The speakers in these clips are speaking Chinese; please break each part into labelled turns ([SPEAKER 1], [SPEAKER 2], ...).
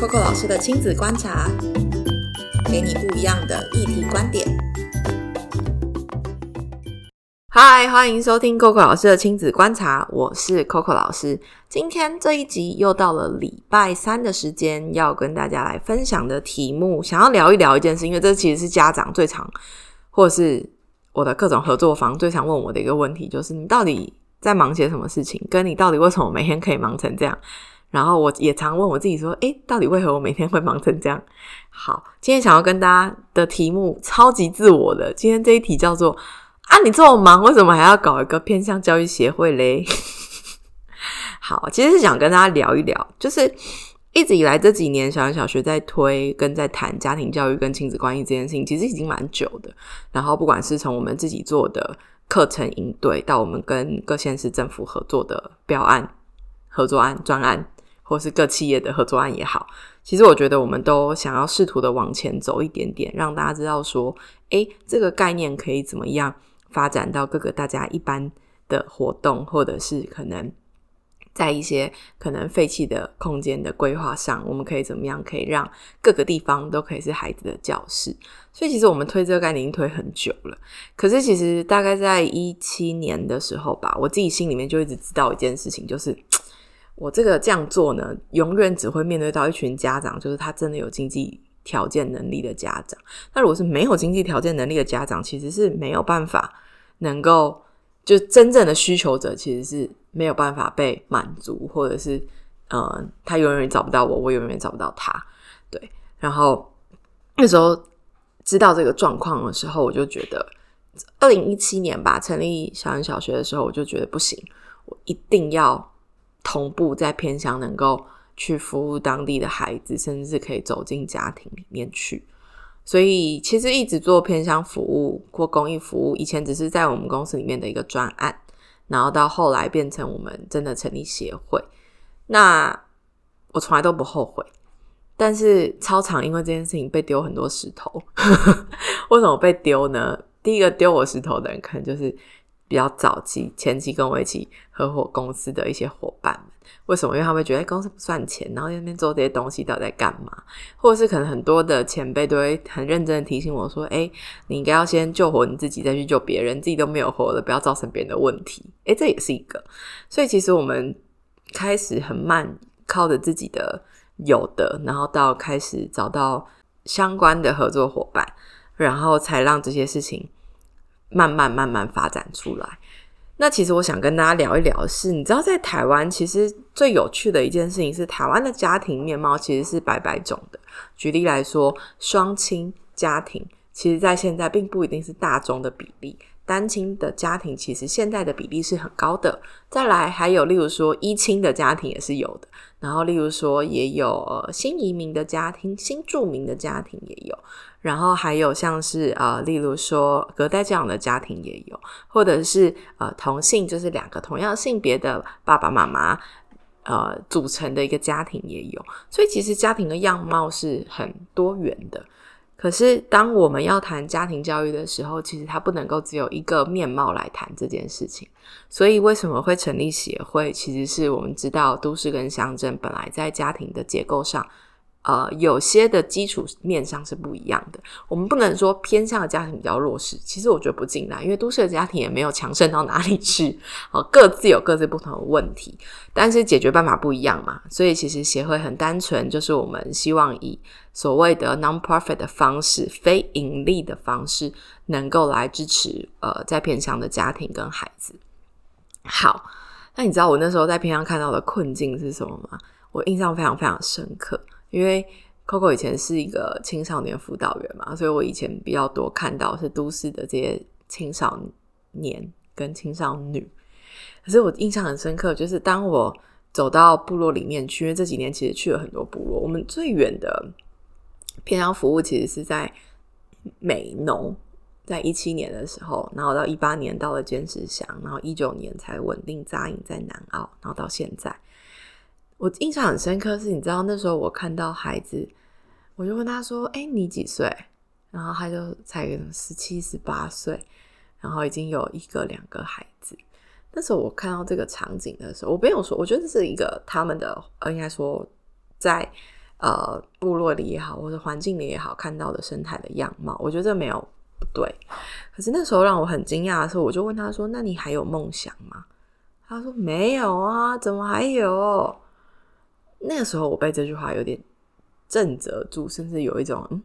[SPEAKER 1] Coco 老师的亲子观察，给你不一样的议题观点。嗨，欢迎收听 Coco 老师的亲子观察，我是 Coco 老师。今天这一集又到了礼拜三的时间，要跟大家来分享的题目，想要聊一聊一件事，因为这其实是家长最常，或是我的各种合作方最常问我的一个问题，就是你到底在忙些什么事情？跟你到底为什么每天可以忙成这样？然后我也常问我自己说：“诶，到底为何我每天会忙成这样？”好，今天想要跟大家的题目超级自我的，今天这一题叫做：“啊，你这么忙，为什么还要搞一个偏向教育协会嘞？” 好，其实是想跟大家聊一聊，就是一直以来这几年，小学小学在推跟在谈家庭教育跟亲子关系这件事情，其实已经蛮久的。然后不管是从我们自己做的课程应对，到我们跟各县市政府合作的标案、合作案、专案。或是各企业的合作案也好，其实我觉得我们都想要试图的往前走一点点，让大家知道说，诶，这个概念可以怎么样发展到各个大家一般的活动，或者是可能在一些可能废弃的空间的规划上，我们可以怎么样可以让各个地方都可以是孩子的教室。所以其实我们推这个概念已经推很久了，可是其实大概在一七年的时候吧，我自己心里面就一直知道一件事情，就是。我这个这样做呢，永远只会面对到一群家长，就是他真的有经济条件能力的家长。那如果是没有经济条件能力的家长，其实是没有办法能够就真正的需求者，其实是没有办法被满足，或者是呃，他永远找不到我，我永远找不到他。对，然后那时候知道这个状况的时候，我就觉得二零一七年吧，成立小人小学的时候，我就觉得不行，我一定要。同步在偏乡能够去服务当地的孩子，甚至是可以走进家庭里面去。所以其实一直做偏乡服务或公益服务，以前只是在我们公司里面的一个专案，然后到后来变成我们真的成立协会。那我从来都不后悔，但是操场因为这件事情被丢很多石头。为什么被丢呢？第一个丢我石头的人，可能就是。比较早期、前期跟我一起合伙公司的一些伙伴们，为什么？因为他们觉得公司不赚钱，然后那边做这些东西到底在干嘛？或者是可能很多的前辈都会很认真的提醒我说：“哎，你应该要先救活你自己，再去救别人，自己都没有活了，不要造成别人的问题。”哎，这也是一个。所以其实我们开始很慢，靠着自己的有的，然后到开始找到相关的合作伙伴，然后才让这些事情。慢慢慢慢发展出来。那其实我想跟大家聊一聊的是，你知道在台湾其实最有趣的一件事情是，台湾的家庭面貌其实是百百种的。举例来说，双亲家庭其实在现在并不一定是大众的比例。单亲的家庭其实现在的比例是很高的，再来还有例如说一亲的家庭也是有的，然后例如说也有新移民的家庭、新住民的家庭也有，然后还有像是呃，例如说隔代教养的家庭也有，或者是呃同性，就是两个同样性别的爸爸妈妈呃组成的一个家庭也有，所以其实家庭的样貌是很多元的。可是，当我们要谈家庭教育的时候，其实它不能够只有一个面貌来谈这件事情。所以，为什么会成立协会？其实是我们知道，都市跟乡镇本来在家庭的结构上。呃，有些的基础面上是不一样的。我们不能说偏向的家庭比较弱势，其实我觉得不尽然，因为都市的家庭也没有强盛到哪里去。哦，各自有各自不同的问题，但是解决办法不一样嘛。所以其实协会很单纯，就是我们希望以所谓的 non-profit 的方式，非盈利的方式，能够来支持呃在偏乡的家庭跟孩子。好，那你知道我那时候在偏乡看到的困境是什么吗？我印象非常非常深刻。因为 Coco 以前是一个青少年辅导员嘛，所以我以前比较多看到是都市的这些青少年跟青少女。可是我印象很深刻，就是当我走到部落里面去，因为这几年其实去了很多部落，我们最远的偏乡服务其实是在美农，在一七年的时候，然后到一八年到了坚石乡，然后一九年才稳定扎营在南澳，然后到现在。我印象很深刻，是你知道那时候我看到孩子，我就问他说：“哎，你几岁？”然后他就才十七、十八岁，然后已经有一个、两个孩子。那时候我看到这个场景的时候，我没有说，我觉得这是一个他们的，呃应该说在呃部落里也好，或者环境里也好看到的生态的样貌。我觉得这没有不对。可是那时候让我很惊讶的时候，我就问他说：“那你还有梦想吗？”他说：“没有啊，怎么还有？”那个时候我被这句话有点震慑住，甚至有一种嗯，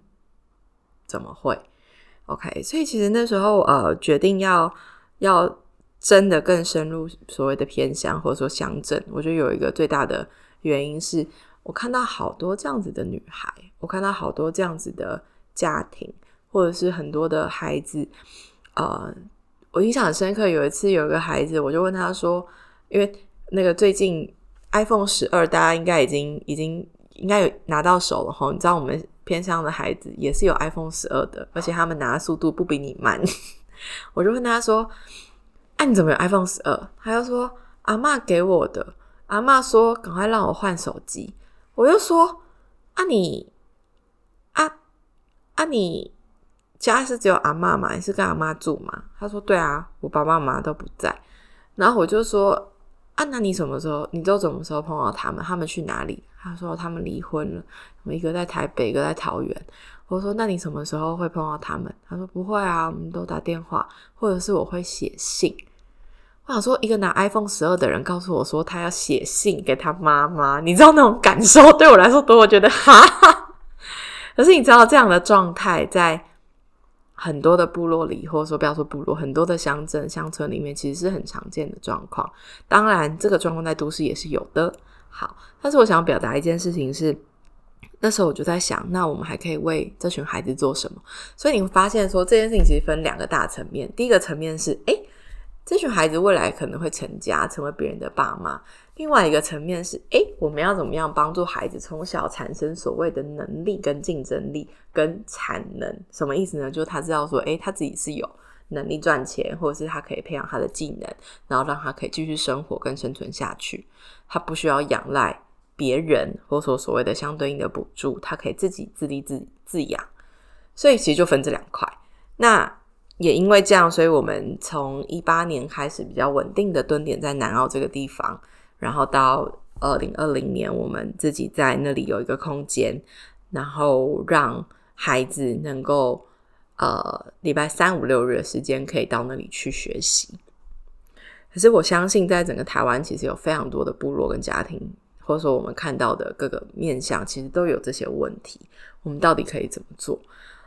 [SPEAKER 1] 怎么会？OK，所以其实那时候呃，决定要要。真的更深入所谓的偏乡或者说乡镇，我觉得有一个最大的原因是我看到好多这样子的女孩，我看到好多这样子的家庭，或者是很多的孩子。呃，我印象很深刻，有一次有一个孩子，我就问他说，因为那个最近 iPhone 十二，大家应该已经已经应该有拿到手了哈。你知道我们偏乡的孩子也是有 iPhone 十二的，而且他们拿的速度不比你慢。我就问他说。哎，你怎么有 iPhone 十二？他又说阿妈给我的，阿妈说赶快让我换手机。我又说啊你啊啊你家是只有阿妈吗？你是跟阿妈住吗？他说对啊，我爸爸妈妈都不在。然后我就说啊，那你什么时候？你都什么时候碰到他们？他们去哪里？他说他们离婚了，一个在台北，一个在桃园。我说那你什么时候会碰到他们？他说不会啊，我们都打电话，或者是我会写信。我想说，一个拿 iPhone 十二的人告诉我说他要写信给他妈妈，你知道那种感受 对我来说多？我觉得哈哈，可是你知道这样的状态在很多的部落里，或者说不要说部落，很多的乡镇乡村里面，其实是很常见的状况。当然，这个状况在都市也是有的。好，但是我想要表达一件事情是，那时候我就在想，那我们还可以为这群孩子做什么？所以你会发现说，这件事情其实分两个大层面。第一个层面是，哎。这群孩子未来可能会成家，成为别人的爸妈。另外一个层面是，诶，我们要怎么样帮助孩子从小产生所谓的能力、跟竞争力、跟产能？什么意思呢？就是他知道说，诶，他自己是有能力赚钱，或者是他可以培养他的技能，然后让他可以继续生活跟生存下去。他不需要仰赖别人，或者说所谓的相对应的补助，他可以自己自立自自养。所以其实就分这两块。那也因为这样，所以我们从一八年开始比较稳定的蹲点在南澳这个地方，然后到二零二零年，我们自己在那里有一个空间，然后让孩子能够呃礼拜三五六日的时间可以到那里去学习。可是我相信，在整个台湾，其实有非常多的部落跟家庭，或者说我们看到的各个面向，其实都有这些问题。我们到底可以怎么做？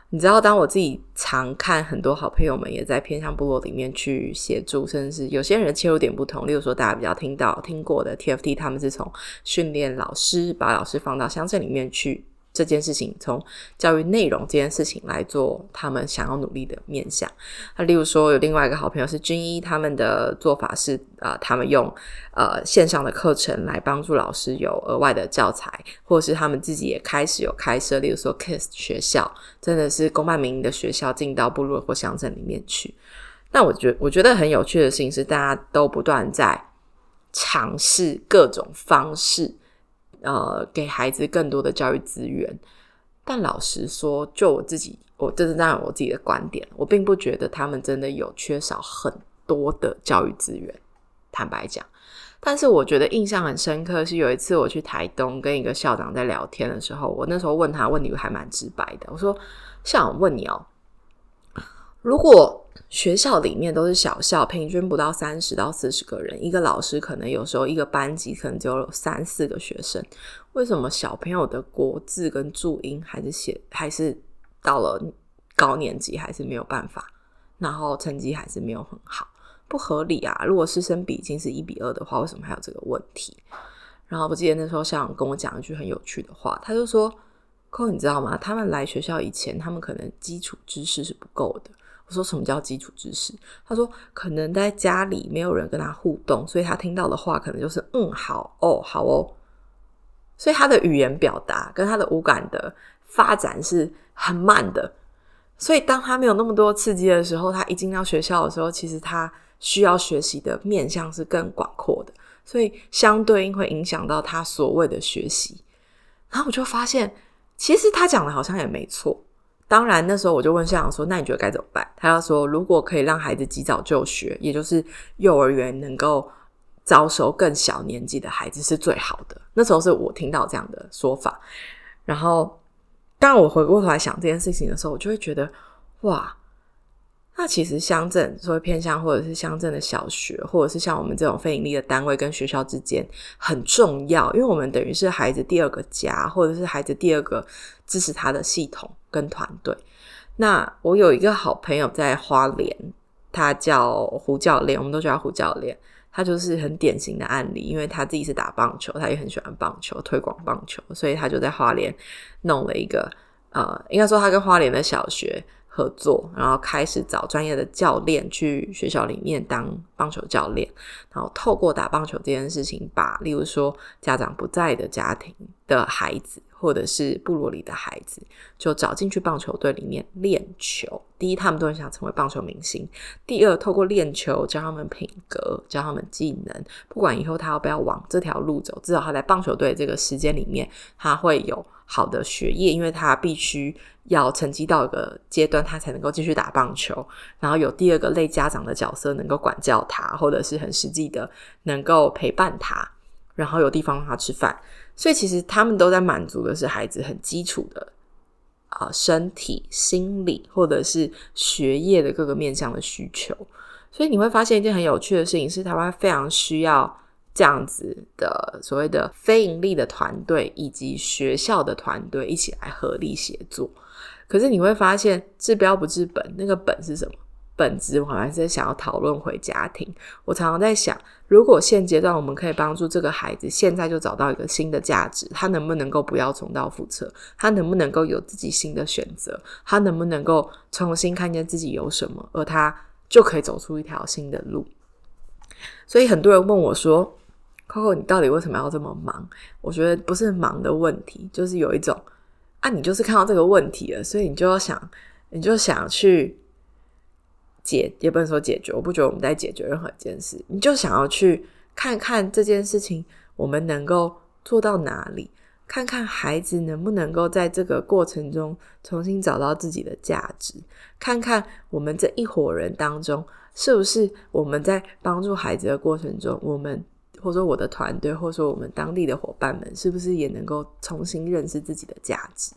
[SPEAKER 1] 你知道，当我自己常看很多好朋友们也在偏向部落里面去协助，甚至是有些人切入点不同。例如说，大家比较听到听过的 TFT，他们是从训练老师，把老师放到乡镇里面去。这件事情从教育内容这件事情来做，他们想要努力的面向。那例如说，有另外一个好朋友是军医，他们的做法是啊，他们用呃线上的课程来帮助老师有额外的教材，或者是他们自己也开始有开设，例如说 KISS 学校，真的是公办民营的学校，进到部落或乡镇里面去。那我觉我觉得很有趣的事情是，大家都不断在尝试各种方式。呃，给孩子更多的教育资源，但老实说，就我自己，我这是当然我自己的观点，我并不觉得他们真的有缺少很多的教育资源。坦白讲，但是我觉得印象很深刻是有一次我去台东跟一个校长在聊天的时候，我那时候问他问题还蛮直白的，我说：“校长问你哦，如果……”学校里面都是小校，平均不到三十到四十个人，一个老师可能有时候一个班级可能只有三四个学生。为什么小朋友的国字跟注音还是写，还是到了高年级还是没有办法，然后成绩还是没有很好，不合理啊！如果师生比已经是一比二的话，为什么还有这个问题？然后我记得那时候校长跟我讲一句很有趣的话，他就说：“扣，你知道吗？他们来学校以前，他们可能基础知识是不够的。”我说什么叫基础知识？他说可能在家里没有人跟他互动，所以他听到的话可能就是嗯好哦好哦，所以他的语言表达跟他的五感的发展是很慢的。所以当他没有那么多刺激的时候，他一进到学校的时候，其实他需要学习的面向是更广阔的，所以相对应会影响到他所谓的学习。然后我就发现，其实他讲的好像也没错。当然，那时候我就问校长说：“那你觉得该怎么办？”他要说：“如果可以让孩子及早就学，也就是幼儿园能够招收更小年纪的孩子是最好的。”那时候是我听到这样的说法，然后，当我回过头来想这件事情的时候，我就会觉得，哇，那其实乡镇所谓偏向，或者是乡镇的小学，或者是像我们这种非盈利的单位跟学校之间很重要，因为我们等于是孩子第二个家，或者是孩子第二个支持他的系统跟团队。那我有一个好朋友在花莲，他叫胡教练，我们都叫他胡教练。他就是很典型的案例，因为他自己是打棒球，他也很喜欢棒球，推广棒球，所以他就在花莲弄了一个呃，应该说他跟花莲的小学合作，然后开始找专业的教练去学校里面当棒球教练，然后透过打棒球这件事情，把例如说家长不在的家庭的孩子。或者是部落里的孩子，就找进去棒球队里面练球。第一，他们都很想成为棒球明星；第二，透过练球教他们品格，教他们技能。不管以后他要不要往这条路走，至少他在棒球队这个时间里面，他会有好的学业，因为他必须要成绩到一个阶段，他才能够继续打棒球。然后有第二个类家长的角色，能够管教他，或者是很实际的能够陪伴他，然后有地方让他吃饭。所以其实他们都在满足的是孩子很基础的啊身体、心理或者是学业的各个面向的需求。所以你会发现一件很有趣的事情是，台湾非常需要这样子的所谓的非盈利的团队以及学校的团队一起来合力协作。可是你会发现治标不治本，那个本是什么？本质我还是想要讨论回家庭。我常常在想，如果现阶段我们可以帮助这个孩子现在就找到一个新的价值，他能不能够不要重蹈覆辙？他能不能够有自己新的选择？他能不能够重新看见自己有什么，而他就可以走出一条新的路？所以很多人问我说：“Coco，你到底为什么要这么忙？”我觉得不是忙的问题，就是有一种啊，你就是看到这个问题了，所以你就要想，你就想去。解也不能说解决，我不觉得我们在解决任何一件事。你就想要去看看这件事情，我们能够做到哪里？看看孩子能不能够在这个过程中重新找到自己的价值？看看我们这一伙人当中，是不是我们在帮助孩子的过程中，我们或者说我的团队，或者说我们当地的伙伴们，是不是也能够重新认识自己的价值？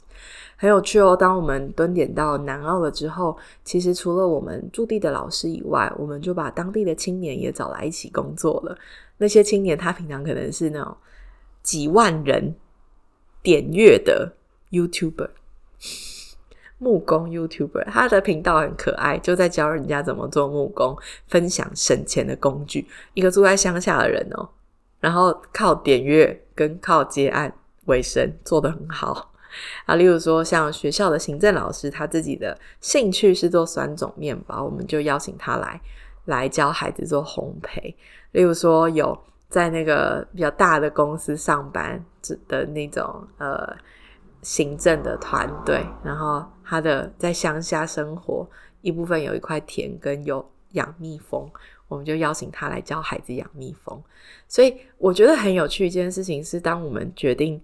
[SPEAKER 1] 很有趣哦！当我们蹲点到南澳了之后，其实除了我们驻地的老师以外，我们就把当地的青年也找来一起工作了。那些青年他平常可能是那种几万人点阅的 YouTuber 木工 YouTuber，他的频道很可爱，就在教人家怎么做木工，分享省钱的工具。一个住在乡下的人哦，然后靠点阅跟靠接案为生，做得很好。啊，例如说像学校的行政老师，他自己的兴趣是做酸种面包，我们就邀请他来来教孩子做烘焙。例如说有在那个比较大的公司上班的那种呃行政的团队，然后他的在乡下生活，一部分有一块田跟有养蜜蜂，我们就邀请他来教孩子养蜜蜂。所以我觉得很有趣一件事情是，当我们决定。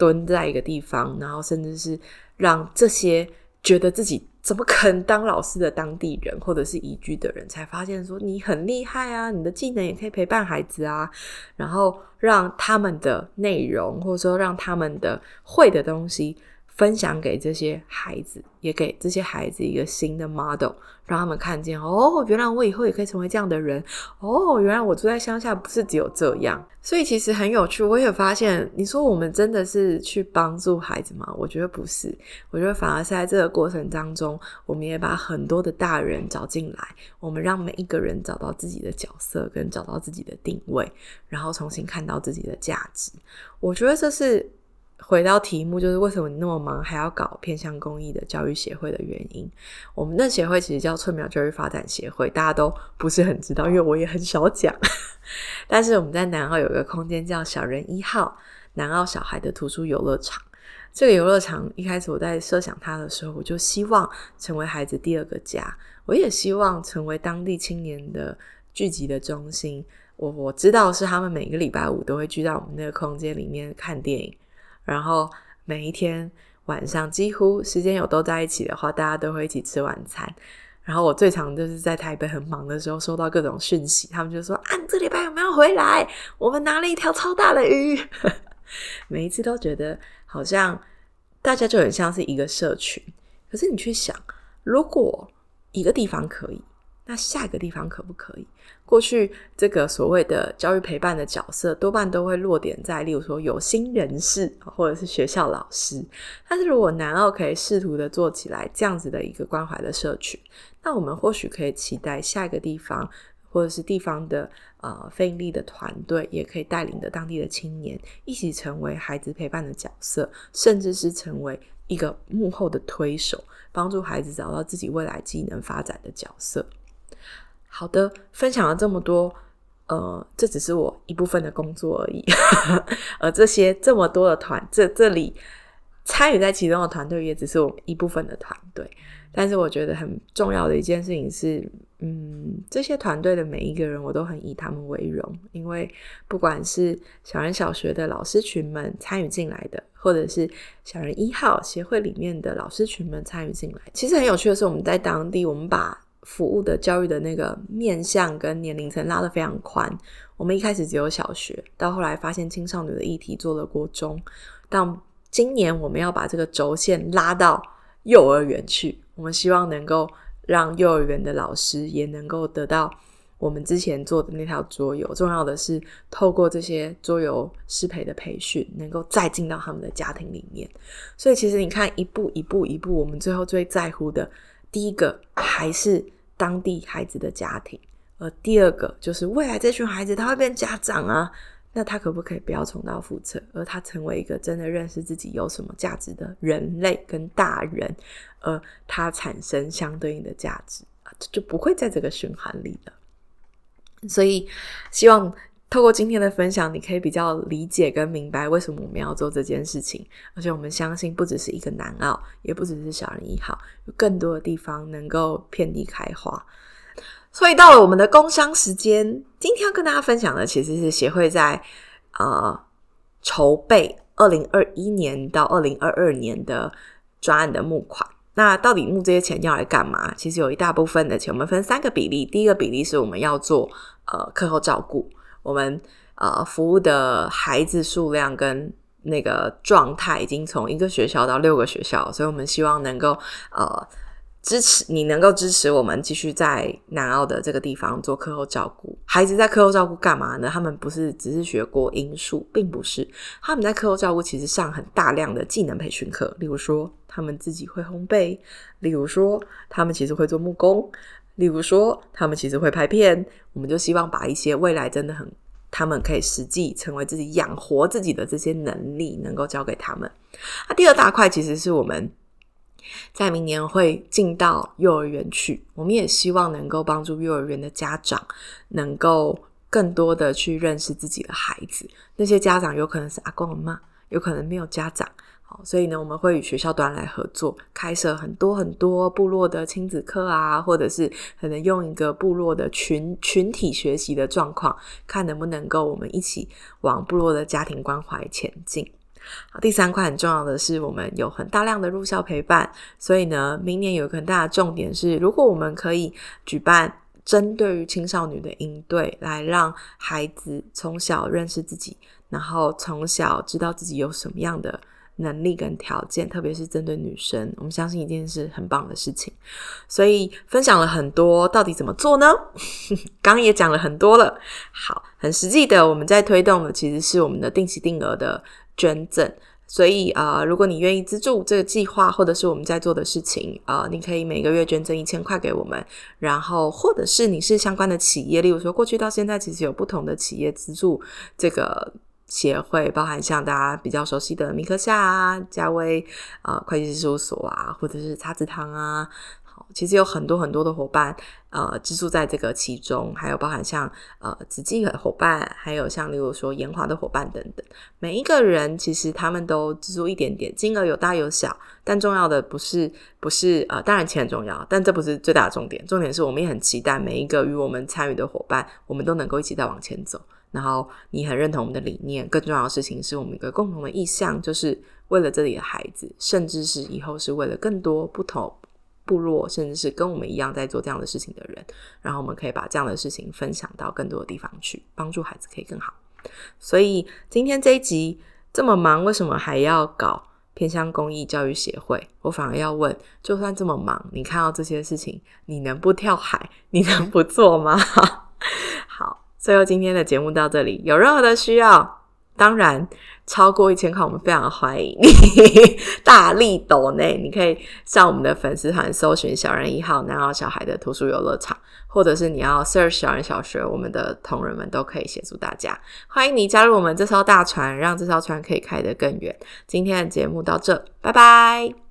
[SPEAKER 1] 蹲在一个地方，然后甚至是让这些觉得自己怎么可能当老师的当地人或者是移居的人才发现说你很厉害啊，你的技能也可以陪伴孩子啊，然后让他们的内容或者说让他们的会的东西分享给这些孩子，也给这些孩子一个新的 model。让他们看见哦，原来我以后也可以成为这样的人哦。原来我住在乡下不是只有这样，所以其实很有趣。我也发现，你说我们真的是去帮助孩子吗？我觉得不是，我觉得反而是在这个过程当中，我们也把很多的大人找进来，我们让每一个人找到自己的角色，跟找到自己的定位，然后重新看到自己的价值。我觉得这是。回到题目，就是为什么你那么忙还要搞偏向公益的教育协会的原因？我们那协会其实叫翠苗教育发展协会，大家都不是很知道，因为我也很少讲。但是我们在南澳有一个空间叫小人一号南澳小孩的图书游乐场。这个游乐场一开始我在设想它的时候，我就希望成为孩子第二个家，我也希望成为当地青年的聚集的中心。我我知道是他们每个礼拜五都会聚到我们那个空间里面看电影。然后每一天晚上，几乎时间有都在一起的话，大家都会一起吃晚餐。然后我最常就是在台北很忙的时候，收到各种讯息，他们就说：“啊，这礼拜有没有回来？我们拿了一条超大的鱼。”每一次都觉得好像大家就很像是一个社群。可是你去想，如果一个地方可以，那下一个地方可不可以？过去这个所谓的教育陪伴的角色，多半都会落点在，例如说有心人士或者是学校老师。但是如果南澳可以试图的做起来这样子的一个关怀的社群，那我们或许可以期待下一个地方，或者是地方的呃非营利的团队，也可以带领着当地的青年一起成为孩子陪伴的角色，甚至是成为一个幕后的推手，帮助孩子找到自己未来技能发展的角色。好的，分享了这么多，呃，这只是我一部分的工作而已。而 这些这么多的团，这这里参与在其中的团队，也只是我一部分的团队。但是我觉得很重要的一件事情是，嗯，这些团队的每一个人，我都很以他们为荣，因为不管是小人小学的老师群们参与进来的，或者是小人一号协会里面的老师群们参与进来，其实很有趣的是，我们在当地，我们把服务的教育的那个面向跟年龄层拉得非常宽。我们一开始只有小学，到后来发现青少年的议题做了国中，但今年我们要把这个轴线拉到幼儿园去。我们希望能够让幼儿园的老师也能够得到我们之前做的那套桌游。重要的是，透过这些桌游师培的培训，能够再进到他们的家庭里面。所以，其实你看，一步一步一步，我们最后最在乎的。第一个还是当地孩子的家庭，而第二个就是未来这群孩子他会变家长啊，那他可不可以不要重蹈覆辙，而他成为一个真的认识自己有什么价值的人类跟大人，而他产生相对应的价值啊，就不会在这个循环里了。所以希望。透过今天的分享，你可以比较理解跟明白为什么我们要做这件事情，而且我们相信不只是一个南澳，也不只是小人一号，有更多的地方能够遍地开花。所以到了我们的工商时间，今天要跟大家分享的其实是协会在呃筹备二零二一年到二零二二年的专案的募款。那到底募这些钱要来干嘛？其实有一大部分的钱，我们分三个比例，第一个比例是我们要做呃课后照顾。我们呃服务的孩子数量跟那个状态已经从一个学校到六个学校，所以我们希望能够呃支持你，能够支持我们继续在南澳的这个地方做课后照顾。孩子在课后照顾干嘛呢？他们不是只是学过英数，并不是他们在课后照顾其实上很大量的技能培训课，例如说他们自己会烘焙，例如说他们其实会做木工。例如说，他们其实会拍片，我们就希望把一些未来真的很，他们可以实际成为自己养活自己的这些能力，能够交给他们。那第二大块其实是我们在明年会进到幼儿园去，我们也希望能够帮助幼儿园的家长，能够更多的去认识自己的孩子。那些家长有可能是阿公阿妈，有可能没有家长。所以呢，我们会与学校端来合作，开设很多很多部落的亲子课啊，或者是可能用一个部落的群群体学习的状况，看能不能够我们一起往部落的家庭关怀前进。好，第三块很重要的是，我们有很大量的入校陪伴，所以呢，明年有一个很大的重点是，如果我们可以举办针对于青少年的应对，来让孩子从小认识自己，然后从小知道自己有什么样的。能力跟条件，特别是针对女生，我们相信一定是很棒的事情。所以分享了很多，到底怎么做呢？刚刚也讲了很多了。好，很实际的，我们在推动的其实是我们的定期定额的捐赠。所以啊，如果你愿意资助这个计划，或者是我们在做的事情啊，你可以每个月捐赠一千块给我们。然后，或者是你是相关的企业，例如说过去到现在，其实有不同的企业资助这个。协会包含像大家比较熟悉的米克夏啊、嘉威啊、会计师事务所啊，或者是茶子堂啊，好，其实有很多很多的伙伴呃，资助在这个其中，还有包含像呃子记的伙伴，还有像例如说研华的伙伴等等，每一个人其实他们都资助一点点，金额有大有小，但重要的不是不是呃，当然钱很重要，但这不是最大的重点，重点是我们也很期待每一个与我们参与的伙伴，我们都能够一起再往前走。然后你很认同我们的理念，更重要的事情是我们一个共同的意向，就是为了这里的孩子，甚至是以后是为了更多不同部落，甚至是跟我们一样在做这样的事情的人，然后我们可以把这样的事情分享到更多的地方去，帮助孩子可以更好。所以今天这一集这么忙，为什么还要搞偏向公益教育协会，我反而要问：就算这么忙，你看到这些事情，你能不跳海？你能不做吗？最后今天的节目到这里，有任何的需要，当然。超过一千块，我们非常欢迎你 大力抖内。你可以上我们的粉丝团搜寻“小人一号南澳小孩的图书游乐场”，或者是你要 search 小人小学，我们的同仁们都可以协助大家。欢迎你加入我们这艘大船，让这艘船可以开得更远。今天的节目到这，拜拜。